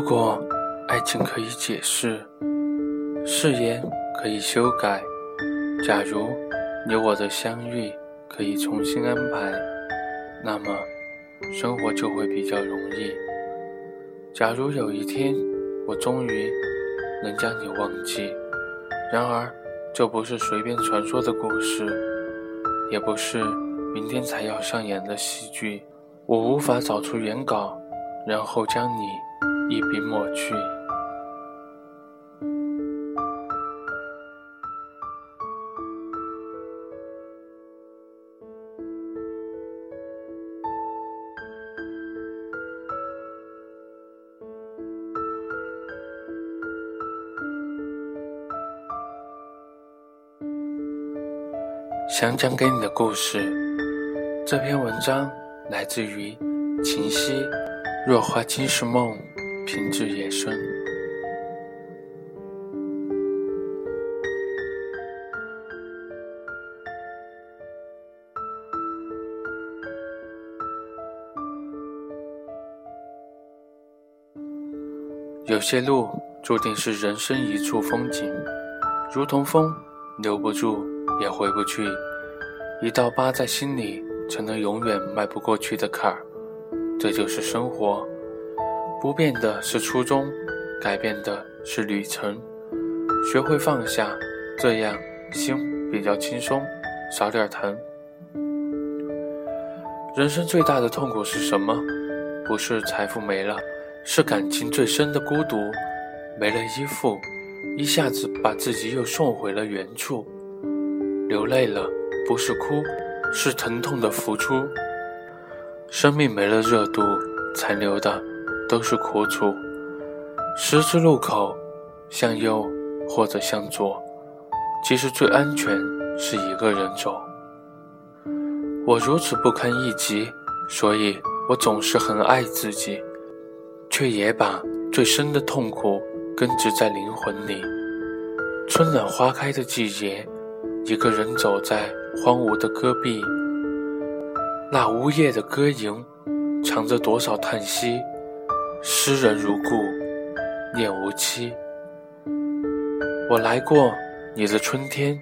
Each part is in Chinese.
如果爱情可以解释，誓言可以修改，假如你我的相遇可以重新安排，那么生活就会比较容易。假如有一天我终于能将你忘记，然而这不是随便传说的故事，也不是明天才要上演的戏剧，我无法找出原稿，然后将你。一笔抹去。想讲给你的故事，这篇文章来自于秦夕，《若花今是梦》。品质野生。有些路注定是人生一处风景，如同风，留不住也回不去。一道疤在心里，成了永远迈不过去的坎儿。这就是生活。不变的是初衷，改变的是旅程。学会放下，这样心比较轻松，少点疼。人生最大的痛苦是什么？不是财富没了，是感情最深的孤独。没了依附，一下子把自己又送回了原处。流泪了，不是哭，是疼痛的付出。生命没了热度，残留的。都是苦楚。十字路口，向右或者向左，其实最安全是一个人走。我如此不堪一击，所以我总是很爱自己，却也把最深的痛苦根植在灵魂里。春暖花开的季节，一个人走在荒芜的戈壁，那呜咽的歌吟，藏着多少叹息。诗人如故，念无期。我来过你的春天，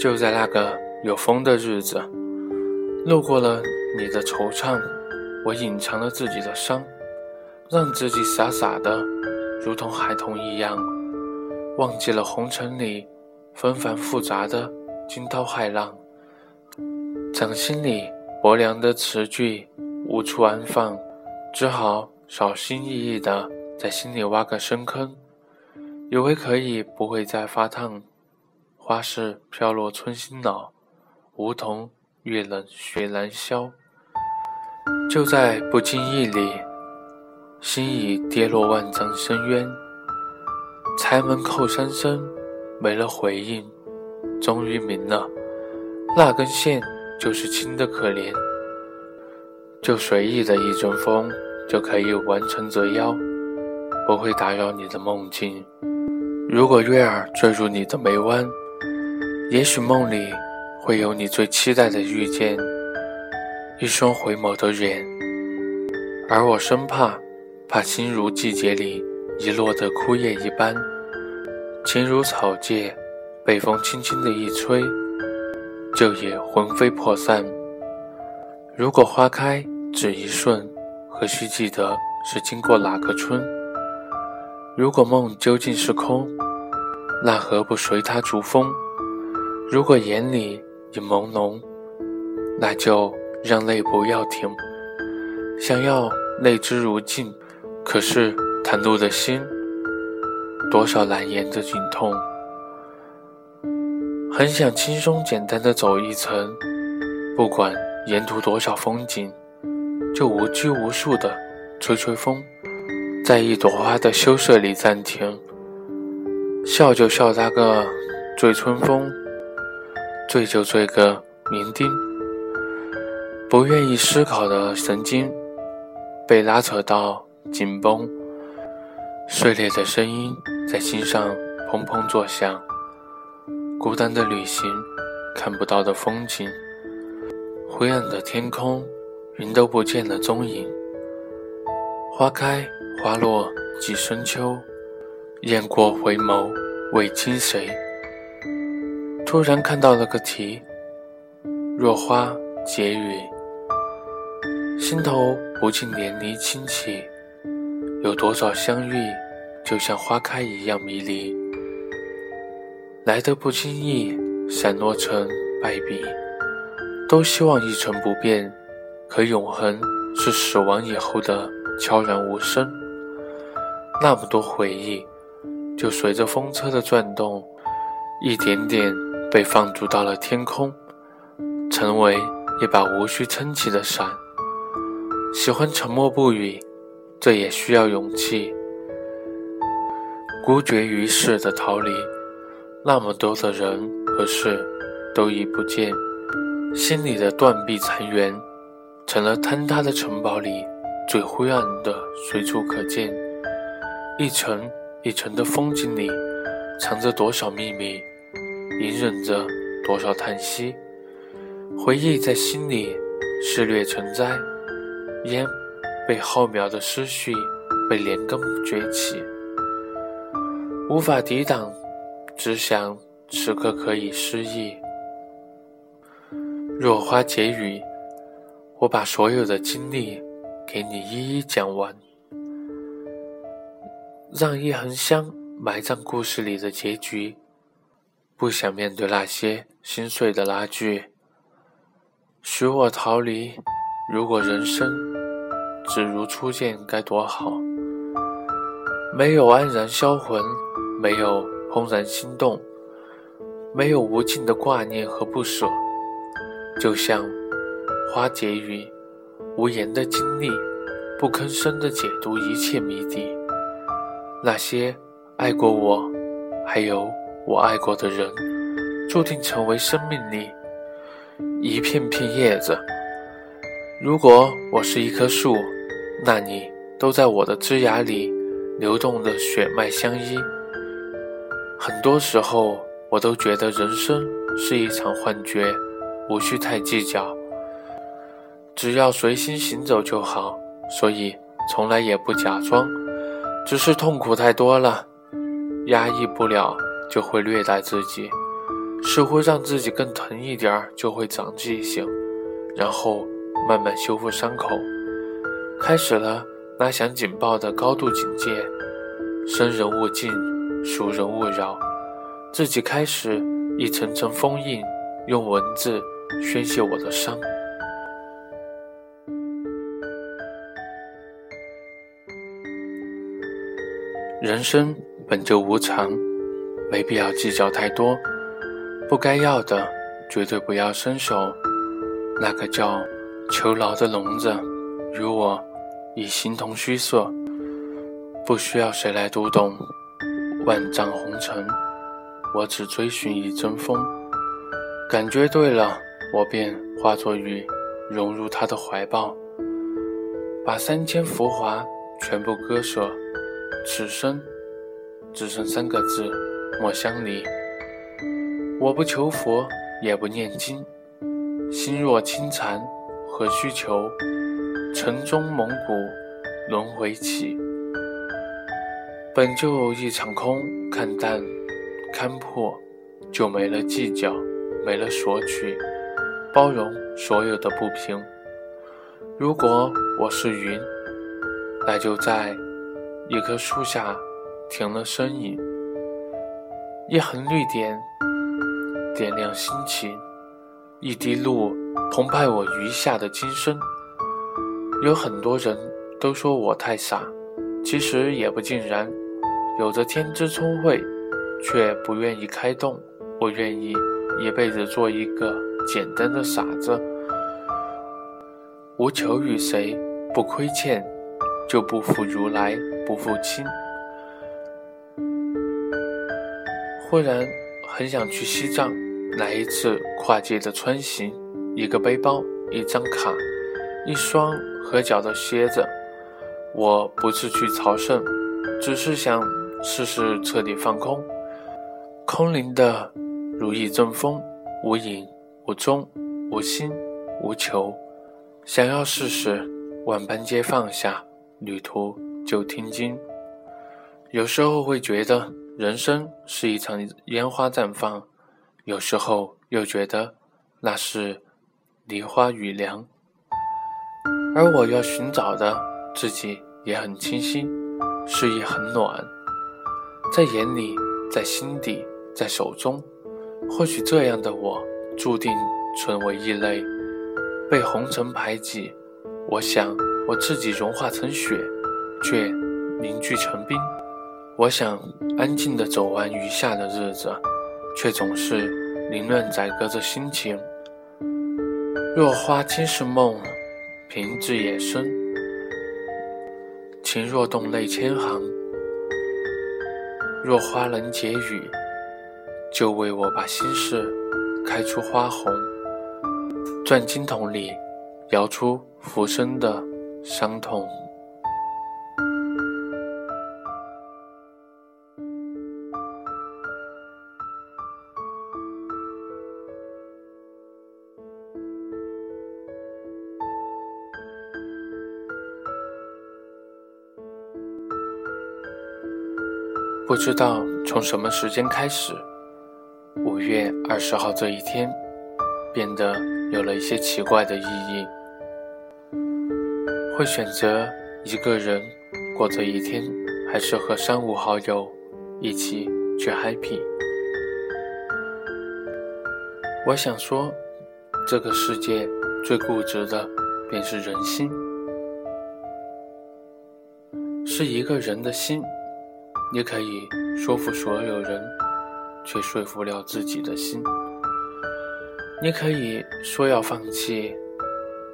就在那个有风的日子，路过了你的惆怅，我隐藏了自己的伤，让自己傻傻的，如同孩童一样，忘记了红尘里纷繁复杂的惊涛骇浪，掌心里薄凉的词句无处安放，只好。小心翼翼地在心里挖个深坑，以为可以不会再发烫。花市飘落春心老，梧桐月冷雪难消。就在不经意里，心已跌落万丈深渊。柴门叩三声，没了回应。终于明了，那根线就是轻的可怜。就随意的一阵风。就可以完成折腰，不会打扰你的梦境。如果月儿坠入你的眉弯，也许梦里会有你最期待的遇见，一双回眸的眼。而我生怕，怕心如季节里遗落的枯叶一般，情如草芥，被风轻轻的一吹，就也魂飞魄散。如果花开只一瞬。何须记得是经过哪个春？如果梦究竟是空，那何不随它逐风？如果眼里已朦胧，那就让泪不要停。想要泪之如镜，可是袒露的心，多少难言的紧痛。很想轻松简单的走一程，不管沿途多少风景。就无拘无束的吹吹风，在一朵花的羞涩里暂停，笑就笑他个醉春风，醉就醉个酩酊。不愿意思考的神经被拉扯到紧绷，碎裂的声音在心上砰砰作响。孤单的旅行，看不到的风景，灰暗的天空。云都不见了踪影，花开花落几深秋，雁过回眸为惊谁？突然看到了个题：若花解语，心头不禁连漓清起。有多少相遇，就像花开一样迷离，来的不经意，散落成败笔。都希望一成不变，可永恒是死亡以后的悄然无声。那么多回忆，就随着风车的转动，一点点被放逐到了天空，成为一把无需撑起的伞。喜欢沉默不语。这也需要勇气，孤绝于世的逃离，那么多的人和事都已不见，心里的断壁残垣，成了坍塌的城堡里最灰暗的随处可见。一层一层的风景里，藏着多少秘密，隐忍着多少叹息，回忆在心里肆虐成灾，烟。被浩渺的思绪被连根崛起，无法抵挡，只想此刻可以失忆。若花解语，我把所有的经历给你一一讲完，让一横香埋葬故事里的结局。不想面对那些心碎的拉锯，许我逃离。如果人生。只如初见该多好，没有黯然销魂，没有怦然心动，没有无尽的挂念和不舍，就像花结语，无言的经历，不吭声的解读一切谜底。那些爱过我，还有我爱过的人，注定成为生命里一片片叶子。如果我是一棵树。那你都在我的枝桠里流动的血脉相依。很多时候，我都觉得人生是一场幻觉，无需太计较，只要随心行走就好。所以，从来也不假装，只是痛苦太多了，压抑不了就会虐待自己，似乎让自己更疼一点就会长记性，然后慢慢修复伤口。开始了拉响警报的高度警戒，生人勿近，熟人勿扰。自己开始一层层封印，用文字宣泄我的伤。人生本就无常，没必要计较太多。不该要的，绝对不要伸手。那个叫囚牢的笼子。与我已形同虚设，不需要谁来读懂万丈红尘。我只追寻一阵风，感觉对了，我便化作雨，融入他的怀抱，把三千浮华全部割舍。此生只剩三个字：莫相离。我不求佛，也不念经，心若清禅，何须求？城中蒙古轮回起，本就一场空，看淡看破，就没了计较，没了索取，包容所有的不平。如果我是云，那就在一棵树下停了身影，一横绿点点亮心情，一滴露澎湃我余下的今生。有很多人都说我太傻，其实也不尽然，有着天资聪慧，却不愿意开动。我愿意一辈子做一个简单的傻子，无求于谁，不亏欠，就不负如来，不负卿。忽然很想去西藏，来一次跨界的穿行，一个背包，一张卡，一双。合脚的靴子，我不是去朝圣，只是想试试彻底放空，空灵的如一阵风，无影无踪，无心无求，想要试试万般皆放下，旅途就听经。有时候会觉得人生是一场烟花绽放，有时候又觉得那是梨花雨凉。而我要寻找的自己也很清新，事业很暖，在眼里，在心底，在手中。或许这样的我，注定成为异类，被红尘排挤。我想，我自己融化成雪，却凝聚成冰。我想安静地走完余下的日子，却总是凌乱宰割着心情。若花皆是梦，平至也深。情若动泪千行，若花能解语。就为我把心事开出花红，钻金筒里摇出浮生的伤痛。不知道从什么时间开始。五月二十号这一天，变得有了一些奇怪的意义。会选择一个人过这一天，还是和三五好友一起去 happy？我想说，这个世界最固执的便是人心，是一个人的心，你可以说服所有人。却说服不了自己的心。你可以说要放弃，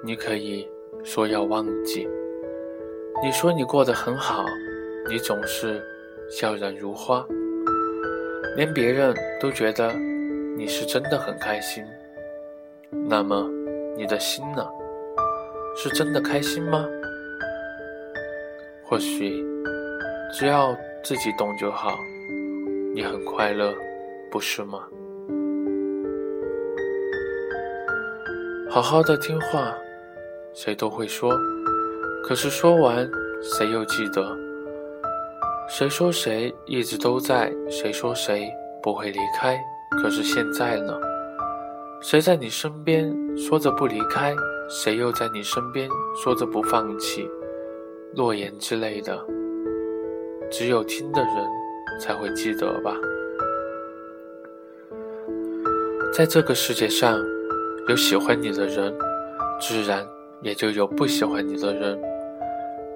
你可以说要忘记。你说你过得很好，你总是笑然如花，连别人都觉得你是真的很开心。那么，你的心呢？是真的开心吗？或许，只要自己懂就好。你很快乐。不是吗？好好的听话，谁都会说。可是说完，谁又记得？谁说谁一直都在？谁说谁不会离开？可是现在呢？谁在你身边说着不离开？谁又在你身边说着不放弃？诺言之类的，只有听的人才会记得吧。在这个世界上，有喜欢你的人，自然也就有不喜欢你的人。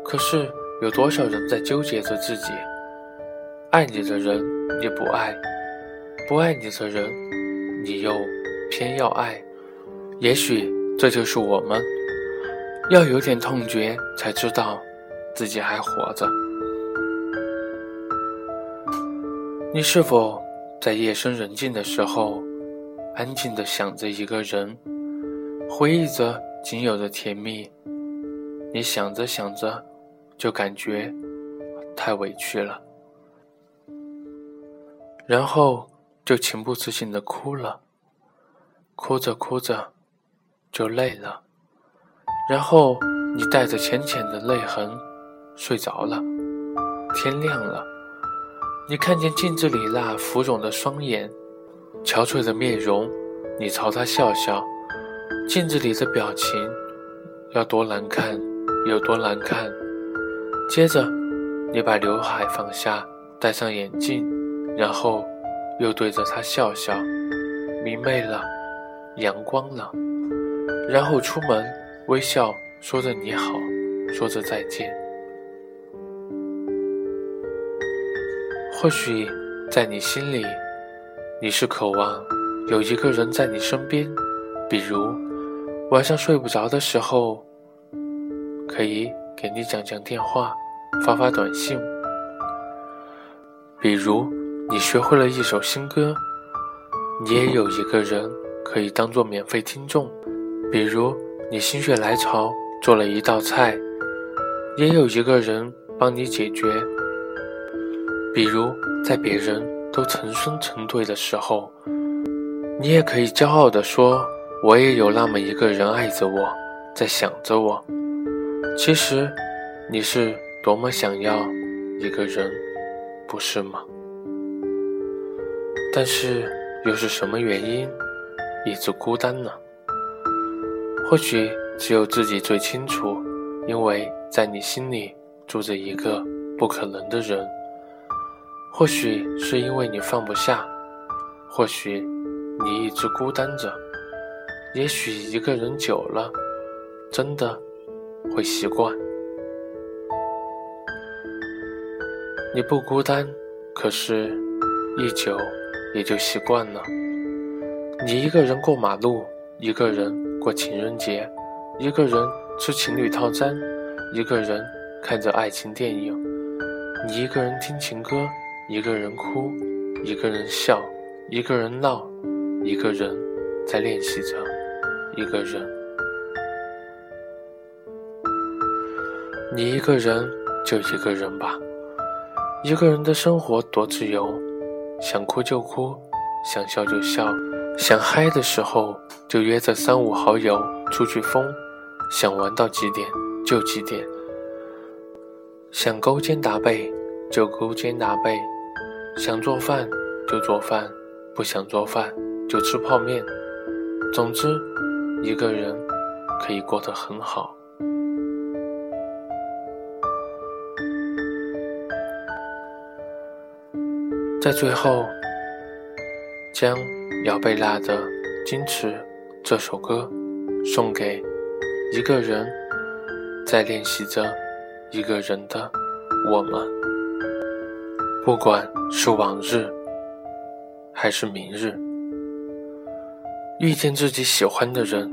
可是，有多少人在纠结着自己？爱你的人你不爱，不爱你的人你又偏要爱。也许这就是我们，要有点痛觉才知道自己还活着。你是否在夜深人静的时候？安静的想着一个人，回忆着仅有的甜蜜。你想着想着，就感觉太委屈了，然后就情不自禁的哭了。哭着哭着，就累了，然后你带着浅浅的泪痕睡着了。天亮了，你看见镜子里那浮肿的双眼。憔悴的面容，你朝他笑笑，镜子里的表情要多难看有多难看。接着，你把刘海放下，戴上眼镜，然后又对着他笑笑，明媚了，阳光了，然后出门，微笑说着你好，说着再见。或许在你心里。你是渴望有一个人在你身边，比如晚上睡不着的时候，可以给你讲讲电话，发发短信；比如你学会了一首新歌，你也有一个人可以当做免费听众；比如你心血来潮做了一道菜，也有一个人帮你解决；比如在别人。都成双成对的时候，你也可以骄傲地说：“我也有那么一个人爱着我，在想着我。”其实，你是多么想要一个人，不是吗？但是又是什么原因一直孤单呢？或许只有自己最清楚，因为在你心里住着一个不可能的人。或许是因为你放不下，或许你一直孤单着，也许一个人久了，真的会习惯。你不孤单，可是，一久也就习惯了。你一个人过马路，一个人过情人节，一个人吃情侣套餐，一个人看着爱情电影，你一个人听情歌，一个人哭，一个人笑，一个人闹，一个人在练习着，一个人。你一个人就一个人吧。一个人的生活多自由，想哭就哭，想笑就笑，想嗨的时候就约着三五好友出去疯，想玩到几点就几点，想勾肩搭背就勾肩搭背，想做饭就做饭，不想做饭就吃泡面。总之，一个人可以过得很好。在最后，将姚贝娜的《矜持》这首歌送给一个人在练习着一个人的我们。不管是往日还是明日，遇见自己喜欢的人，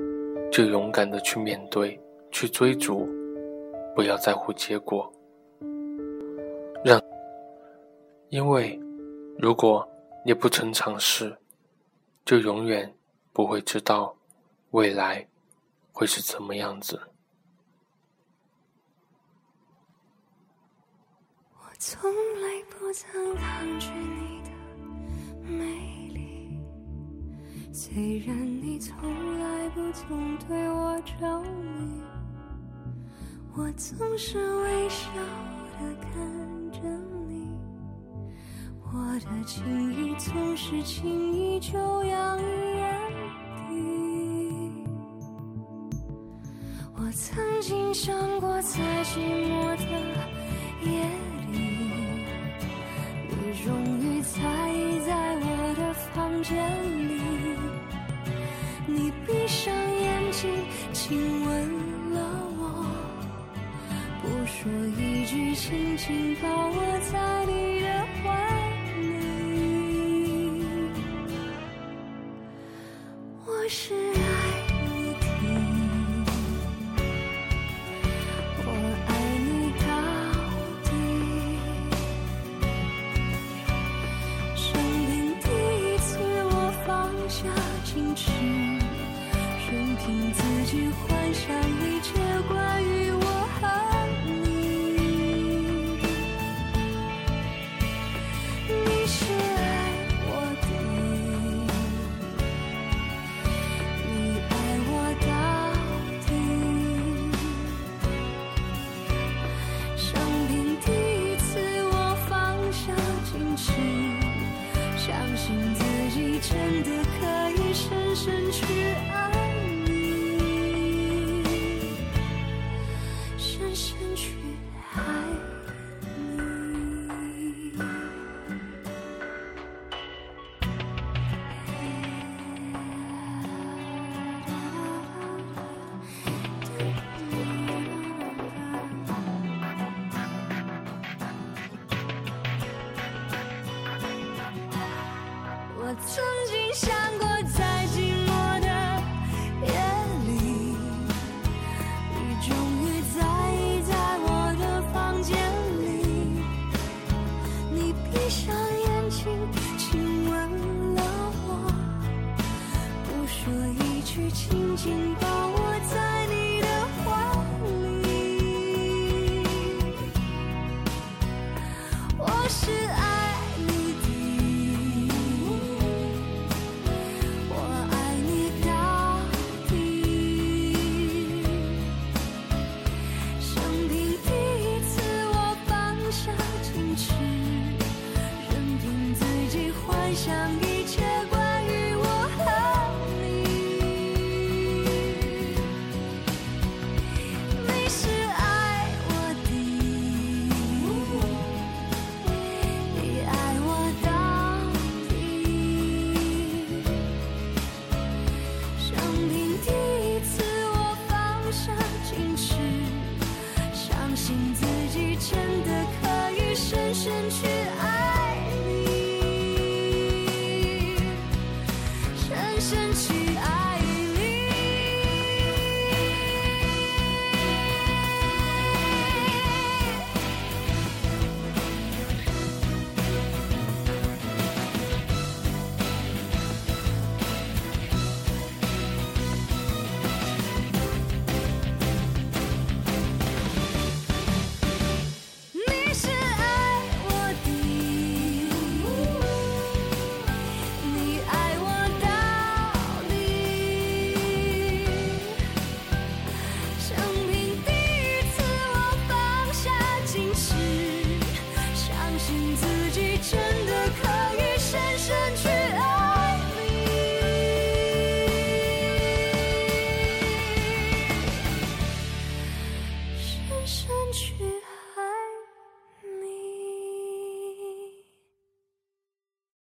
就勇敢的去面对，去追逐，不要在乎结果，让，因为。如果你不曾尝试，就永远不会知道未来会是怎么样子。从来不曾抗拒你的美丽，虽然你从来不曾对我着迷，我总是微笑的看着你。我的情意总是轻易就洋溢眼底。我曾经想过，在寂寞的夜里，终于才在我的房间里。你闭上眼睛，亲吻了我，不说一句，轻轻抱我在伤